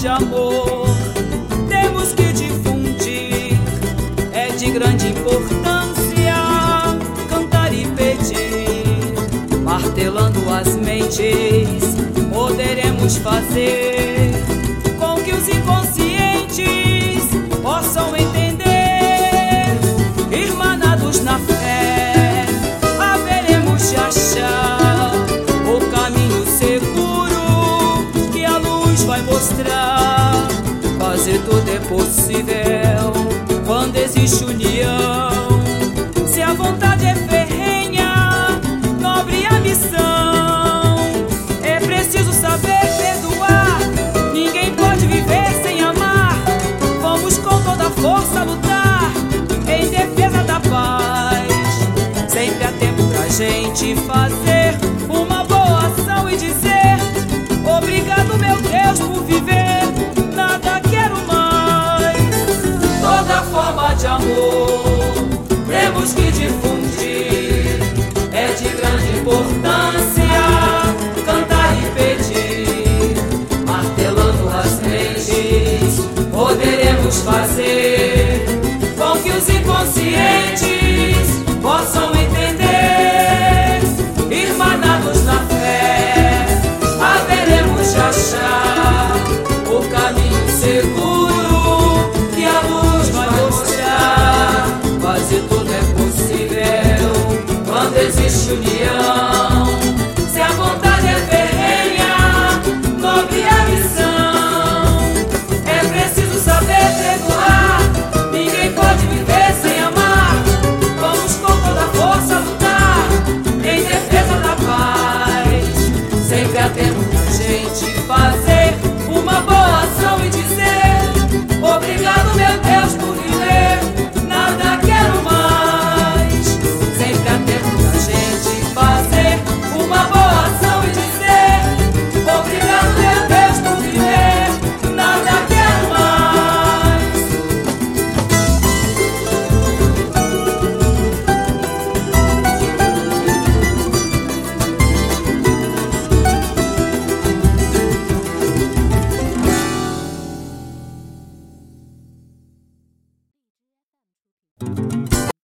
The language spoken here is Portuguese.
de amor temos que difundir. É de grande importância cantar e pedir, martelando as mentes, poderemos fazer. vai mostrar. Fazer tudo é possível quando existe união. compreendentes possam entender. Irmanados na fé, haveremos de achar o caminho seguro que a luz vai nos mostrar. fazer tudo é possível quando existe união.